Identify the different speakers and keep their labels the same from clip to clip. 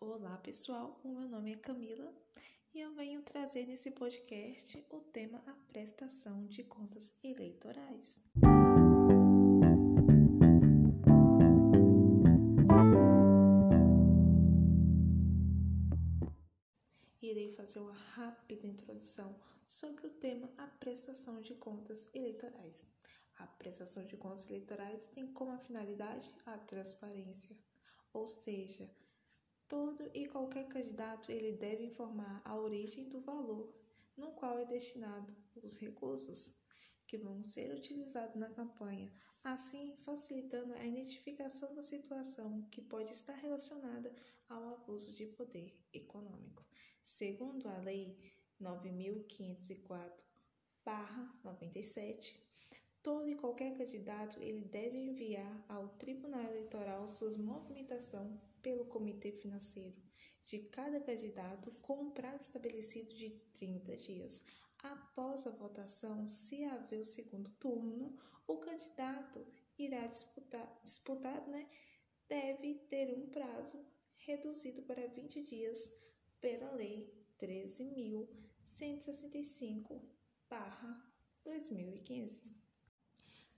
Speaker 1: Olá pessoal, o meu nome é Camila e eu venho trazer nesse podcast o tema a prestação de contas eleitorais. Irei fazer uma rápida introdução sobre o tema a prestação de contas eleitorais. A prestação de contas eleitorais tem como finalidade a transparência, ou seja, todo e qualquer candidato ele deve informar a origem do valor no qual é destinado os recursos que vão ser utilizados na campanha, assim facilitando a identificação da situação que pode estar relacionada ao abuso de poder econômico. Segundo a Lei 9504/97, todo e qualquer candidato ele deve enviar ao Tribunal Eleitoral suas movimentações pelo Comitê Financeiro de cada candidato com um prazo estabelecido de 30 dias. Após a votação, se haver o segundo turno, o candidato irá disputar, disputado, né, deve ter um prazo reduzido para 20 dias pela Lei 13.165/2015.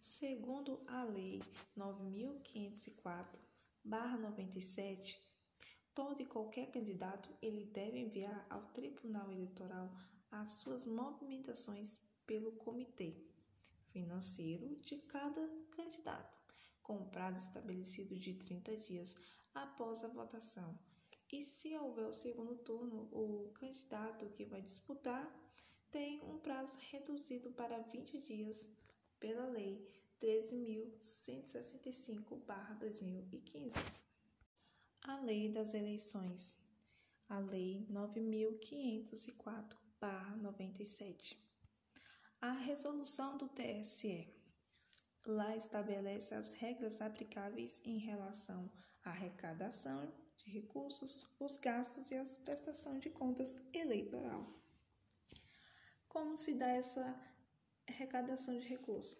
Speaker 1: Segundo a Lei 9504/97, todo e qualquer candidato ele deve enviar ao Tribunal Eleitoral as suas movimentações pelo comitê financeiro de cada candidato, com prazo estabelecido de 30 dias após a votação. E se houver o segundo turno, o candidato que vai disputar tem um prazo reduzido para 20 dias pela Lei 13.165-2015. A Lei das Eleições, a Lei 9.504-97. A resolução do TSE. Lá estabelece as regras aplicáveis em relação à arrecadação de recursos, os gastos e a prestação de contas eleitoral. Como se dá essa arrecadação de recursos?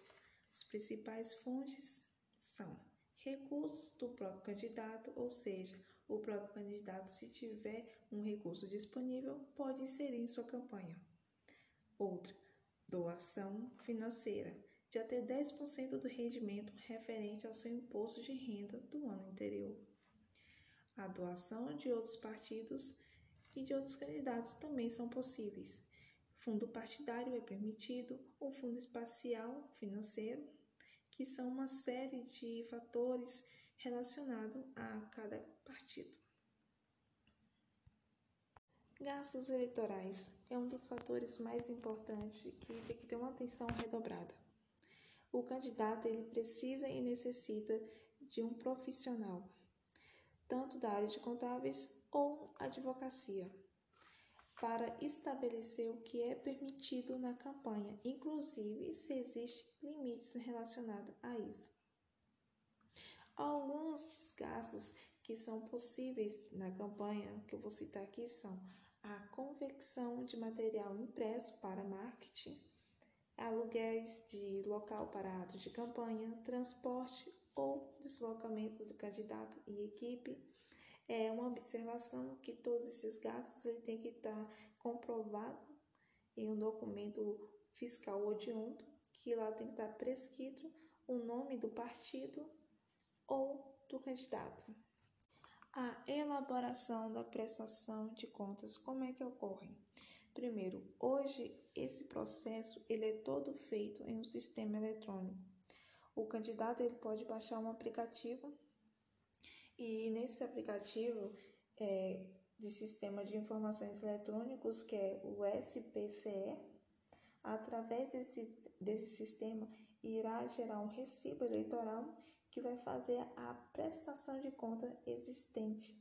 Speaker 1: Os principais fontes são recursos do próprio candidato, ou seja, o próprio candidato, se tiver um recurso disponível, pode inserir em sua campanha. Outra, doação financeira, de até 10% do rendimento referente ao seu imposto de renda do ano anterior a doação de outros partidos e de outros candidatos também são possíveis. Fundo partidário é permitido, o fundo espacial financeiro, que são uma série de fatores relacionados a cada partido. Gastos eleitorais é um dos fatores mais importantes que tem que ter uma atenção redobrada. O candidato ele precisa e necessita de um profissional tanto da área de contábeis ou advocacia, para estabelecer o que é permitido na campanha, inclusive se existem limites relacionados a isso. Alguns dos gastos que são possíveis na campanha, que eu vou citar aqui, são a confecção de material impresso para marketing, aluguéis de local para atos de campanha, transporte ou deslocamentos do candidato e equipe. É uma observação que todos esses gastos ele tem que estar comprovado em um documento fiscal odionto, que lá tem que estar prescrito o nome do partido ou do candidato. A elaboração da prestação de contas, como é que ocorre? Primeiro, hoje esse processo ele é todo feito em um sistema eletrônico o candidato ele pode baixar um aplicativo e nesse aplicativo é, de sistema de informações eletrônicos que é o SPCE, através desse, desse sistema irá gerar um recibo eleitoral que vai fazer a prestação de conta existente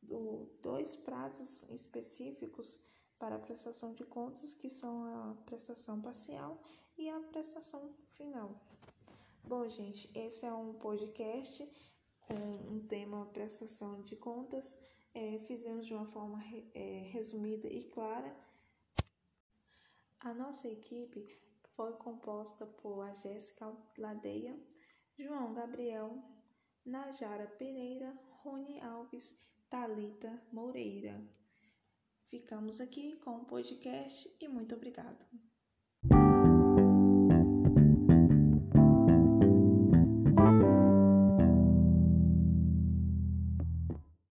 Speaker 1: do dois prazos específicos para a prestação de contas, que são a prestação parcial e a prestação final. Bom, gente, esse é um podcast com um tema prestação de contas. É, fizemos de uma forma é, resumida e clara. A nossa equipe foi composta por a Jéssica Ladeia, João Gabriel, Najara Pereira, Rony Alves, Talita Moreira. Ficamos aqui com o podcast e muito obrigado.